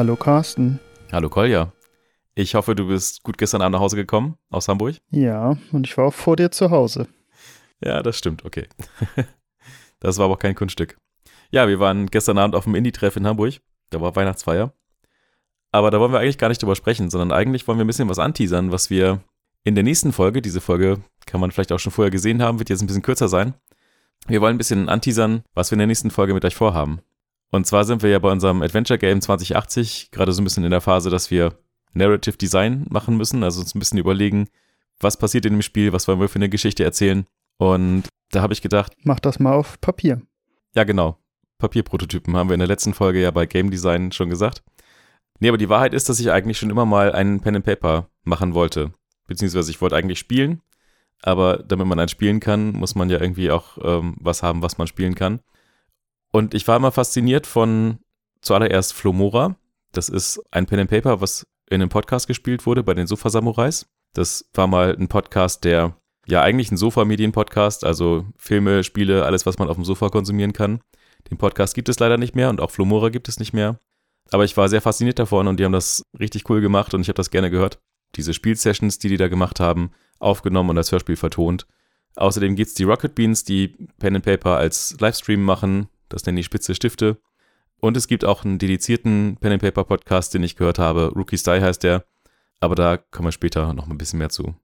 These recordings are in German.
Hallo Carsten. Hallo Kolja. Ich hoffe, du bist gut gestern Abend nach Hause gekommen aus Hamburg. Ja, und ich war auch vor dir zu Hause. Ja, das stimmt, okay. das war aber auch kein Kunststück. Ja, wir waren gestern Abend auf dem Indie-Treff in Hamburg. Da war Weihnachtsfeier. Aber da wollen wir eigentlich gar nicht drüber sprechen, sondern eigentlich wollen wir ein bisschen was anteasern, was wir in der nächsten Folge, diese Folge kann man vielleicht auch schon vorher gesehen haben, wird jetzt ein bisschen kürzer sein. Wir wollen ein bisschen anteasern, was wir in der nächsten Folge mit euch vorhaben. Und zwar sind wir ja bei unserem Adventure Game 2080 gerade so ein bisschen in der Phase, dass wir Narrative Design machen müssen, also uns ein bisschen überlegen, was passiert in dem Spiel, was wollen wir für eine Geschichte erzählen. Und da habe ich gedacht. Mach das mal auf Papier. Ja, genau. Papierprototypen haben wir in der letzten Folge ja bei Game Design schon gesagt. Nee, aber die Wahrheit ist, dass ich eigentlich schon immer mal einen Pen and Paper machen wollte. Beziehungsweise ich wollte eigentlich spielen, aber damit man ein spielen kann, muss man ja irgendwie auch ähm, was haben, was man spielen kann. Und ich war immer fasziniert von zuallererst Flomora. Das ist ein Pen and Paper, was in einem Podcast gespielt wurde bei den Sofa Samurais. Das war mal ein Podcast, der ja eigentlich ein Sofa-Medien-Podcast, also Filme, Spiele, alles, was man auf dem Sofa konsumieren kann. Den Podcast gibt es leider nicht mehr und auch Flomora gibt es nicht mehr. Aber ich war sehr fasziniert davon und die haben das richtig cool gemacht und ich habe das gerne gehört. Diese Spielsessions, die die da gemacht haben, aufgenommen und als Hörspiel vertont. Außerdem gibt es die Rocket Beans, die Pen and Paper als Livestream machen. Das nennen die Spitze Stifte. Und es gibt auch einen dedizierten Pen and Paper Podcast, den ich gehört habe. Rookie Style heißt der. Aber da kommen wir später noch ein bisschen mehr zu.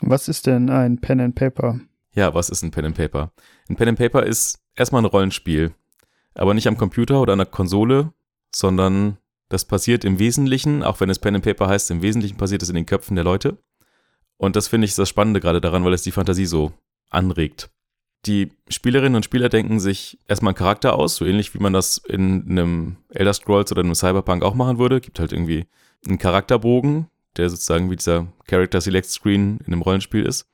Was ist denn ein Pen and Paper? Ja, was ist ein Pen and Paper? Ein Pen and Paper ist erstmal ein Rollenspiel. Aber nicht am Computer oder an der Konsole, sondern das passiert im Wesentlichen, auch wenn es Pen and Paper heißt, im Wesentlichen passiert es in den Köpfen der Leute. Und das finde ich das Spannende gerade daran, weil es die Fantasie so anregt. Die Spielerinnen und Spieler denken sich erstmal einen Charakter aus, so ähnlich wie man das in einem Elder Scrolls oder einem Cyberpunk auch machen würde. Gibt halt irgendwie einen Charakterbogen, der sozusagen wie dieser Character Select Screen in einem Rollenspiel ist.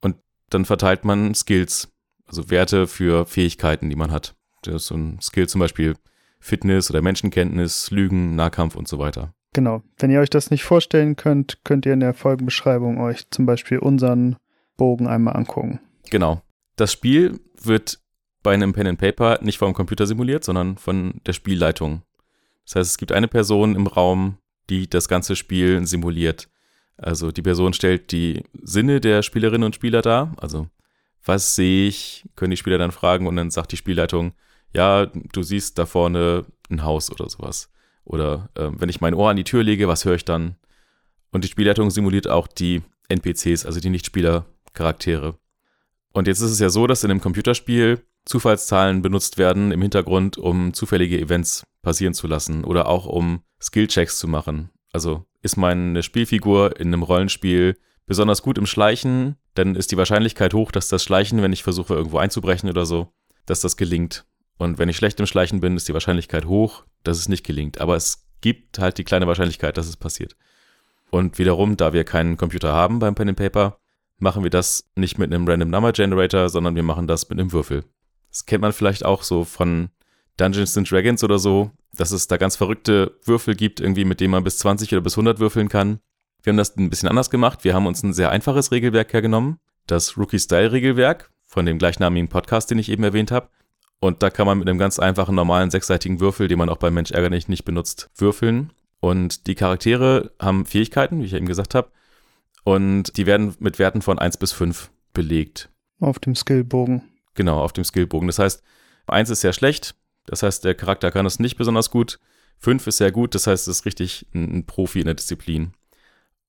Und dann verteilt man Skills, also Werte für Fähigkeiten, die man hat. Das ist so ein Skill zum Beispiel Fitness oder Menschenkenntnis, Lügen, Nahkampf und so weiter. Genau. Wenn ihr euch das nicht vorstellen könnt, könnt ihr in der Folgenbeschreibung euch zum Beispiel unseren Bogen einmal angucken. Genau. Das Spiel wird bei einem Pen and Paper nicht vom Computer simuliert, sondern von der Spielleitung. Das heißt, es gibt eine Person im Raum, die das ganze Spiel simuliert. Also die Person stellt die Sinne der Spielerinnen und Spieler dar. Also was sehe ich, können die Spieler dann fragen und dann sagt die Spielleitung, ja, du siehst da vorne ein Haus oder sowas. Oder äh, wenn ich mein Ohr an die Tür lege, was höre ich dann? Und die Spielleitung simuliert auch die NPCs, also die Nichtspieler-Charaktere. Und jetzt ist es ja so, dass in einem Computerspiel Zufallszahlen benutzt werden im Hintergrund, um zufällige Events passieren zu lassen oder auch um Skillchecks zu machen. Also ist meine Spielfigur in einem Rollenspiel besonders gut im Schleichen, dann ist die Wahrscheinlichkeit hoch, dass das Schleichen, wenn ich versuche irgendwo einzubrechen oder so, dass das gelingt. Und wenn ich schlecht im Schleichen bin, ist die Wahrscheinlichkeit hoch, dass es nicht gelingt. Aber es gibt halt die kleine Wahrscheinlichkeit, dass es passiert. Und wiederum, da wir keinen Computer haben beim Pen and Paper, machen wir das nicht mit einem Random Number Generator, sondern wir machen das mit einem Würfel. Das kennt man vielleicht auch so von Dungeons and Dragons oder so, dass es da ganz verrückte Würfel gibt, irgendwie mit denen man bis 20 oder bis 100 würfeln kann. Wir haben das ein bisschen anders gemacht. Wir haben uns ein sehr einfaches Regelwerk hergenommen, das Rookie Style Regelwerk von dem gleichnamigen Podcast, den ich eben erwähnt habe. Und da kann man mit einem ganz einfachen, normalen, sechsseitigen Würfel, den man auch bei Mensch ärgerlich nicht benutzt, würfeln. Und die Charaktere haben Fähigkeiten, wie ich eben gesagt habe. Und die werden mit Werten von 1 bis 5 belegt. Auf dem Skillbogen. Genau, auf dem Skillbogen. Das heißt, 1 ist sehr schlecht, das heißt, der Charakter kann es nicht besonders gut. 5 ist sehr gut, das heißt, es ist richtig ein, Profi in der Disziplin.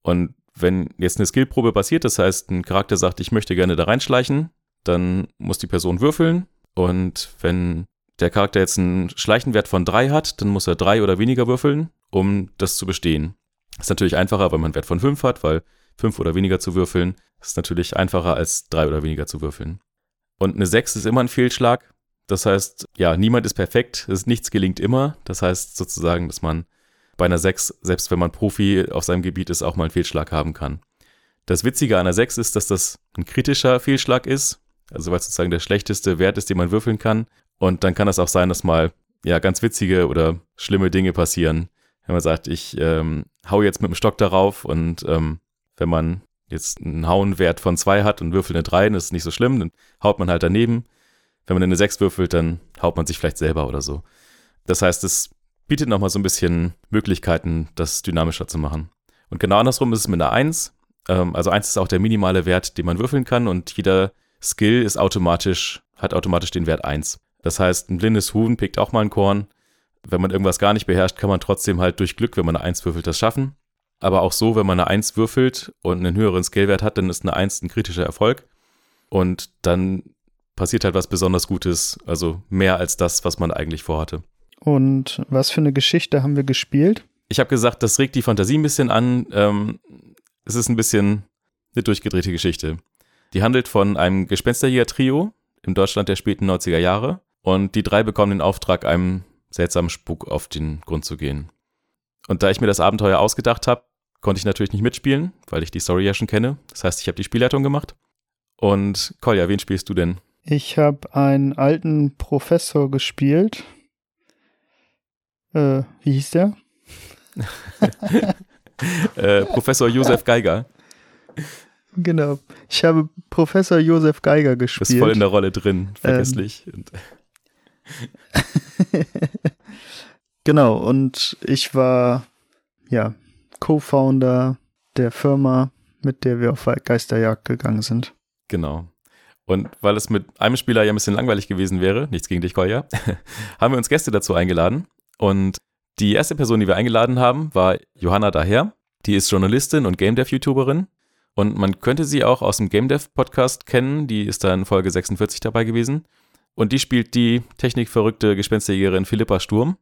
Und wenn jetzt eine Skillprobe passiert, das heißt, ein Charakter sagt, ich möchte gerne da reinschleichen, dann muss die Person würfeln und wenn der Charakter jetzt einen Schleichenwert von 3 hat, dann muss er 3 oder weniger würfeln, um das zu bestehen. Ist natürlich einfacher, wenn man einen Wert von 5 hat, weil 5 oder weniger zu würfeln ist natürlich einfacher als 3 oder weniger zu würfeln. Und eine 6 ist immer ein Fehlschlag. Das heißt, ja, niemand ist perfekt, ist, nichts gelingt immer. Das heißt sozusagen, dass man bei einer 6, selbst wenn man Profi auf seinem Gebiet ist, auch mal einen Fehlschlag haben kann. Das Witzige an einer 6 ist, dass das ein kritischer Fehlschlag ist. Also weil es sozusagen der schlechteste Wert ist, den man würfeln kann. Und dann kann es auch sein, dass mal ja ganz witzige oder schlimme Dinge passieren. Wenn man sagt, ich ähm, hau jetzt mit dem Stock darauf und ähm, wenn man jetzt einen Hauenwert von zwei hat und würfelt eine drei, dann ist es nicht so schlimm, dann haut man halt daneben. Wenn man eine sechs würfelt, dann haut man sich vielleicht selber oder so. Das heißt, es bietet nochmal so ein bisschen Möglichkeiten, das dynamischer zu machen. Und genau andersrum ist es mit einer 1. Ähm, also 1 ist auch der minimale Wert, den man würfeln kann und jeder Skill ist automatisch, hat automatisch den Wert 1. Das heißt, ein blindes Huhn pickt auch mal ein Korn. Wenn man irgendwas gar nicht beherrscht, kann man trotzdem halt durch Glück, wenn man eine 1 würfelt, das schaffen. Aber auch so, wenn man eine 1 würfelt und einen höheren Scalewert hat, dann ist eine 1 ein kritischer Erfolg. Und dann passiert halt was besonders Gutes, also mehr als das, was man eigentlich vorhatte. Und was für eine Geschichte haben wir gespielt? Ich habe gesagt, das regt die Fantasie ein bisschen an. Ähm, es ist ein bisschen eine durchgedrehte Geschichte. Die handelt von einem Gespensterjäger-Trio im Deutschland der späten 90er Jahre. Und die drei bekommen den Auftrag, einem seltsamen Spuk auf den Grund zu gehen. Und da ich mir das Abenteuer ausgedacht habe, konnte ich natürlich nicht mitspielen, weil ich die Story ja schon kenne. Das heißt, ich habe die Spielleitung gemacht. Und Kolja, wen spielst du denn? Ich habe einen alten Professor gespielt. Äh, wie hieß der? äh, Professor Josef Geiger. Genau. Ich habe Professor Josef Geiger gespielt. Ist voll in der Rolle drin, vergesslich. Ähm. genau, und ich war ja Co-Founder der Firma, mit der wir auf Geisterjagd gegangen sind. Genau. Und weil es mit einem Spieler ja ein bisschen langweilig gewesen wäre, nichts gegen dich, Kolja, haben wir uns Gäste dazu eingeladen. Und die erste Person, die wir eingeladen haben, war Johanna Daher. Die ist Journalistin und Game Dev-YouTuberin. Und man könnte sie auch aus dem Game Dev-Podcast kennen. Die ist da in Folge 46 dabei gewesen. Und die spielt die technikverrückte Gespensterjägerin Philippa Sturm.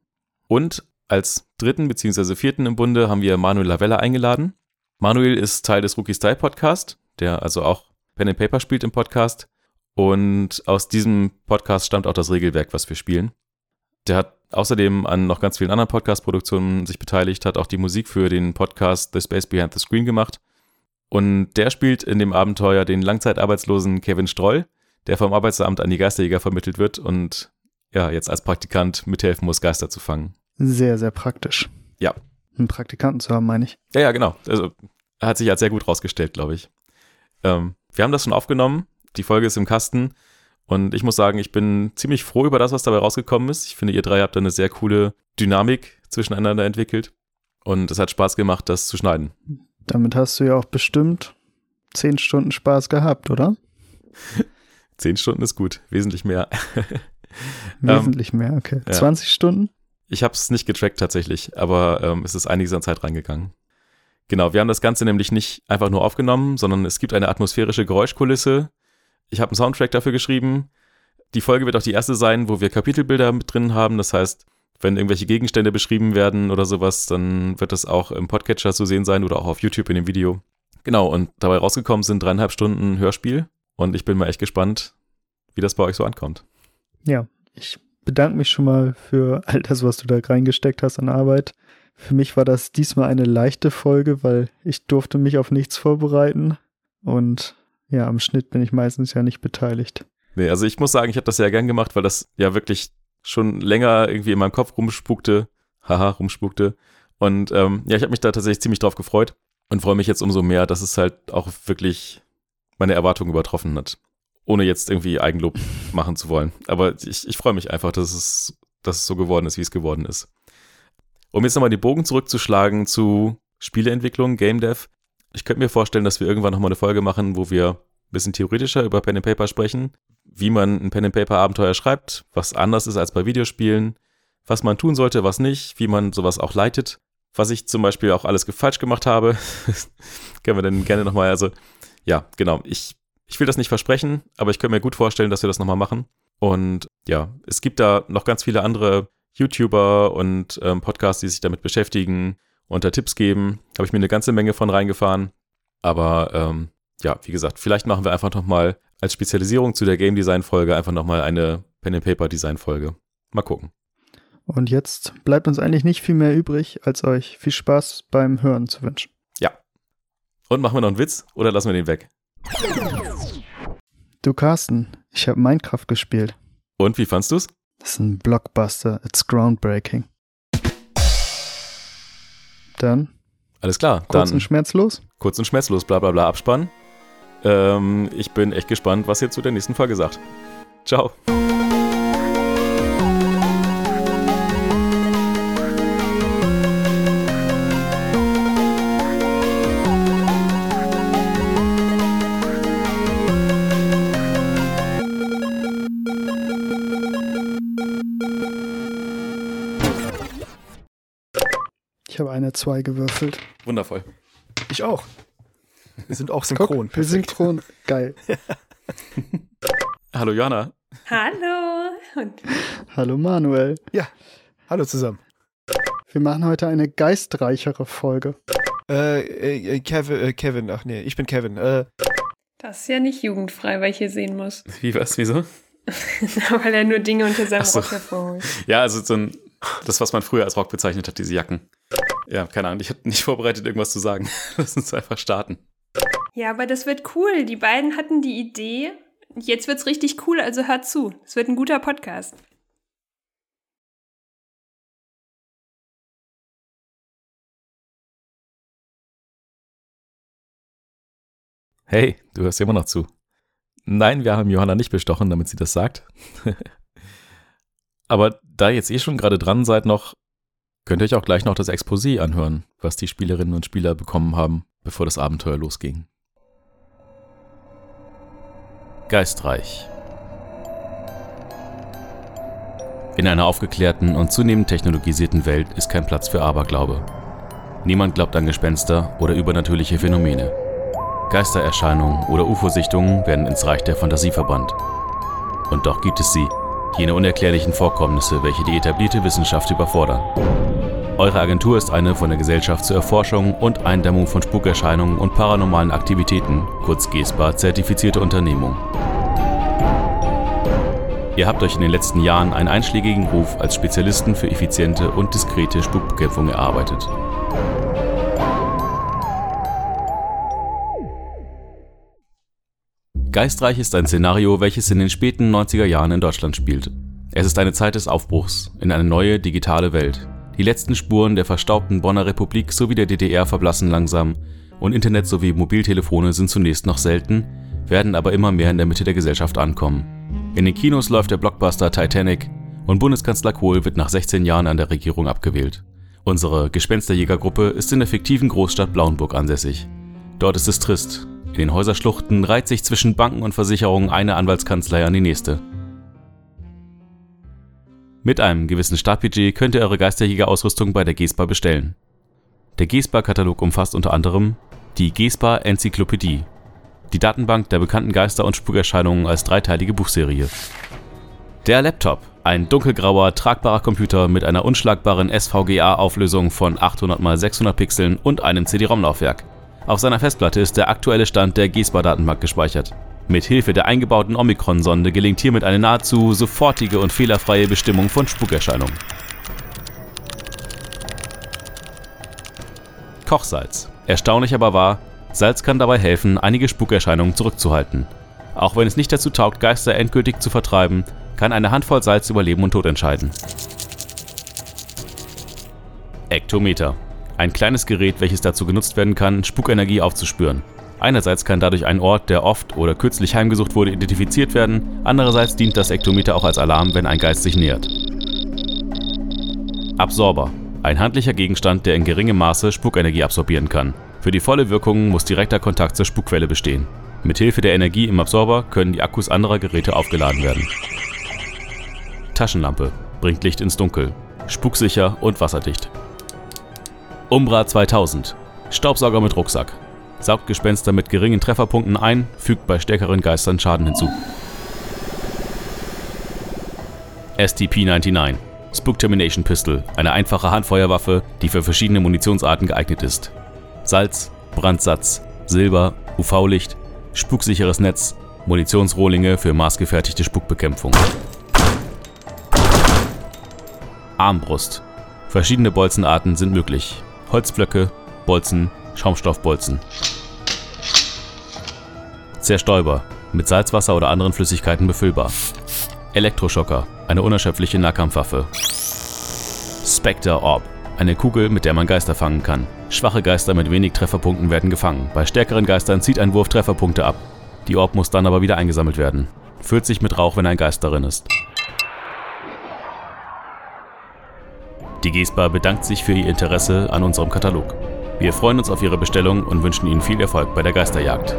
Und als dritten bzw. vierten im Bunde haben wir Manuel Lavella eingeladen. Manuel ist Teil des Rookie Style Podcast, der also auch Pen and Paper spielt im Podcast. Und aus diesem Podcast stammt auch das Regelwerk, was wir spielen. Der hat außerdem an noch ganz vielen anderen Podcast-Produktionen sich beteiligt, hat auch die Musik für den Podcast The Space Behind the Screen gemacht. Und der spielt in dem Abenteuer den langzeitarbeitslosen Kevin Stroll, der vom Arbeitsamt an die Geisterjäger vermittelt wird und ja, jetzt als Praktikant mithelfen muss, Geister zu fangen. Sehr, sehr praktisch. Ja. Einen Praktikanten zu haben, meine ich. Ja, ja, genau. Also hat sich als sehr gut rausgestellt, glaube ich. Ähm, wir haben das schon aufgenommen. Die Folge ist im Kasten. Und ich muss sagen, ich bin ziemlich froh über das, was dabei rausgekommen ist. Ich finde, ihr drei habt da eine sehr coole Dynamik zwischeneinander entwickelt. Und es hat Spaß gemacht, das zu schneiden. Damit hast du ja auch bestimmt zehn Stunden Spaß gehabt, oder? zehn Stunden ist gut. Wesentlich mehr. Wesentlich mehr, okay. Ja. 20 Stunden? Ich habe es nicht getrackt tatsächlich, aber ähm, es ist einiges an Zeit reingegangen. Genau, wir haben das Ganze nämlich nicht einfach nur aufgenommen, sondern es gibt eine atmosphärische Geräuschkulisse. Ich habe einen Soundtrack dafür geschrieben. Die Folge wird auch die erste sein, wo wir Kapitelbilder mit drin haben. Das heißt, wenn irgendwelche Gegenstände beschrieben werden oder sowas, dann wird das auch im Podcatcher zu sehen sein oder auch auf YouTube in dem Video. Genau, und dabei rausgekommen sind dreieinhalb Stunden Hörspiel. Und ich bin mal echt gespannt, wie das bei euch so ankommt. Ja, ich bedanke mich schon mal für all das, was du da reingesteckt hast an Arbeit. Für mich war das diesmal eine leichte Folge, weil ich durfte mich auf nichts vorbereiten und ja, am Schnitt bin ich meistens ja nicht beteiligt. Nee, also ich muss sagen, ich habe das ja gern gemacht, weil das ja wirklich schon länger irgendwie in meinem Kopf rumspukte. Haha, rumspukte. Und ähm, ja, ich habe mich da tatsächlich ziemlich drauf gefreut und freue mich jetzt umso mehr, dass es halt auch wirklich meine Erwartungen übertroffen hat. Ohne jetzt irgendwie Eigenlob machen zu wollen. Aber ich, ich freue mich einfach, dass es, dass es so geworden ist, wie es geworden ist. Um jetzt nochmal den Bogen zurückzuschlagen zu Spieleentwicklung, Game Dev. Ich könnte mir vorstellen, dass wir irgendwann nochmal eine Folge machen, wo wir ein bisschen theoretischer über Pen and Paper sprechen, wie man ein Pen and Paper Abenteuer schreibt, was anders ist als bei Videospielen, was man tun sollte, was nicht, wie man sowas auch leitet, was ich zum Beispiel auch alles falsch gemacht habe. Können wir dann gerne nochmal, also ja, genau, ich, ich will das nicht versprechen, aber ich könnte mir gut vorstellen, dass wir das nochmal machen. Und ja, es gibt da noch ganz viele andere YouTuber und ähm, Podcasts, die sich damit beschäftigen und da Tipps geben. Habe ich mir eine ganze Menge von reingefahren. Aber ähm, ja, wie gesagt, vielleicht machen wir einfach nochmal als Spezialisierung zu der Game Design Folge einfach nochmal eine Pen and Paper Design Folge. Mal gucken. Und jetzt bleibt uns eigentlich nicht viel mehr übrig, als euch viel Spaß beim Hören zu wünschen. Ja. Und machen wir noch einen Witz oder lassen wir den weg? Du Carsten, ich habe Minecraft gespielt. Und wie fandst du's? Das ist ein Blockbuster. It's groundbreaking. Dann. Alles klar. Kurz und schmerzlos. Kurz und schmerzlos, bla bla bla, Abspann. Ähm, ich bin echt gespannt, was ihr zu der nächsten Folge sagt. Ciao. 2 gewürfelt. Wundervoll. Ich auch. Wir sind auch synchron. Guck, wir synchron. Geil. Hallo Jana. Hallo. Und Hallo Manuel. Hallo zusammen. Wir machen heute eine geistreichere Folge. Äh, äh, Kevin, äh, Kevin, ach nee, ich bin Kevin. Äh, das ist ja nicht jugendfrei, weil ich hier sehen muss. Wie was? Wieso? weil er nur Dinge unter seinem so. Rock hervorholt. Ja, also so ein, das, was man früher als Rock bezeichnet hat, diese Jacken. Ja, keine Ahnung, ich habe nicht vorbereitet, irgendwas zu sagen. Lass uns einfach starten. Ja, aber das wird cool. Die beiden hatten die Idee. Jetzt wird's richtig cool, also hört zu. Es wird ein guter Podcast. Hey, du hörst immer noch zu. Nein, wir haben Johanna nicht bestochen, damit sie das sagt. Aber da ihr jetzt eh schon gerade dran seid noch, könnt ihr euch auch gleich noch das Exposé anhören, was die Spielerinnen und Spieler bekommen haben, bevor das Abenteuer losging. Geistreich. In einer aufgeklärten und zunehmend technologisierten Welt ist kein Platz für Aberglaube. Niemand glaubt an Gespenster oder übernatürliche Phänomene. Geistererscheinungen oder UFO-Sichtungen werden ins Reich der Fantasie verbannt. Und doch gibt es sie, jene unerklärlichen Vorkommnisse, welche die etablierte Wissenschaft überfordern. Eure Agentur ist eine von der Gesellschaft zur Erforschung und Eindämmung von Spukerscheinungen und paranormalen Aktivitäten, kurz GESPA, zertifizierte Unternehmung. Ihr habt euch in den letzten Jahren einen einschlägigen Ruf als Spezialisten für effiziente und diskrete Spukbekämpfung erarbeitet. Geistreich ist ein Szenario, welches in den späten 90er Jahren in Deutschland spielt. Es ist eine Zeit des Aufbruchs in eine neue digitale Welt. Die letzten Spuren der verstaubten Bonner Republik sowie der DDR verblassen langsam und Internet sowie Mobiltelefone sind zunächst noch selten, werden aber immer mehr in der Mitte der Gesellschaft ankommen. In den Kinos läuft der Blockbuster Titanic und Bundeskanzler Kohl wird nach 16 Jahren an der Regierung abgewählt. Unsere Gespensterjägergruppe ist in der fiktiven Großstadt Blauenburg ansässig. Dort ist es trist. In den Häuserschluchten reiht sich zwischen Banken und Versicherungen eine Anwaltskanzlei an die nächste. Mit einem gewissen Startbudget könnt ihr eure Geisterjäger-Ausrüstung bei der GESPA bestellen. Der GESPA-Katalog umfasst unter anderem die GESPA-Enzyklopädie, die Datenbank der bekannten Geister- und Spukerscheinungen als dreiteilige Buchserie. Der Laptop, ein dunkelgrauer, tragbarer Computer mit einer unschlagbaren SVGA-Auflösung von 800 x 600 Pixeln und einem CD-ROM-Laufwerk. Auf seiner Festplatte ist der aktuelle Stand der GESPA-Datenbank gespeichert. Mit Hilfe der eingebauten Omikron-Sonde gelingt hiermit eine nahezu sofortige und fehlerfreie Bestimmung von Spukerscheinungen. Kochsalz. Erstaunlich aber wahr, Salz kann dabei helfen, einige Spukerscheinungen zurückzuhalten. Auch wenn es nicht dazu taugt, Geister endgültig zu vertreiben, kann eine Handvoll Salz über Leben und Tod entscheiden. Ektometer. Ein kleines Gerät, welches dazu genutzt werden kann, Spukenergie aufzuspüren. Einerseits kann dadurch ein Ort, der oft oder kürzlich heimgesucht wurde, identifiziert werden, andererseits dient das Ektometer auch als Alarm, wenn ein Geist sich nähert. Absorber. Ein handlicher Gegenstand, der in geringem Maße Spukenergie absorbieren kann. Für die volle Wirkung muss direkter Kontakt zur Spukquelle bestehen. Mithilfe der Energie im Absorber können die Akkus anderer Geräte aufgeladen werden. Taschenlampe. Bringt Licht ins Dunkel. Spuksicher und wasserdicht. Umbra 2000. Staubsauger mit Rucksack. Saugt Gespenster mit geringen Trefferpunkten ein, fügt bei stärkeren Geistern Schaden hinzu. STP-99. Spook Termination Pistol. Eine einfache Handfeuerwaffe, die für verschiedene Munitionsarten geeignet ist. Salz, Brandsatz, Silber, UV-Licht, spuksicheres Netz, Munitionsrohlinge für maßgefertigte Spukbekämpfung. Armbrust. Verschiedene Bolzenarten sind möglich. Holzblöcke, Bolzen, Schaumstoffbolzen. Zerstäuber. Mit Salzwasser oder anderen Flüssigkeiten befüllbar. Elektroschocker. Eine unerschöpfliche Nahkampfwaffe. Spectre Orb. Eine Kugel, mit der man Geister fangen kann. Schwache Geister mit wenig Trefferpunkten werden gefangen. Bei stärkeren Geistern zieht ein Wurf Trefferpunkte ab. Die Orb muss dann aber wieder eingesammelt werden. Füllt sich mit Rauch, wenn ein Geist darin ist. Die GESPA bedankt sich für Ihr Interesse an unserem Katalog. Wir freuen uns auf Ihre Bestellung und wünschen Ihnen viel Erfolg bei der Geisterjagd.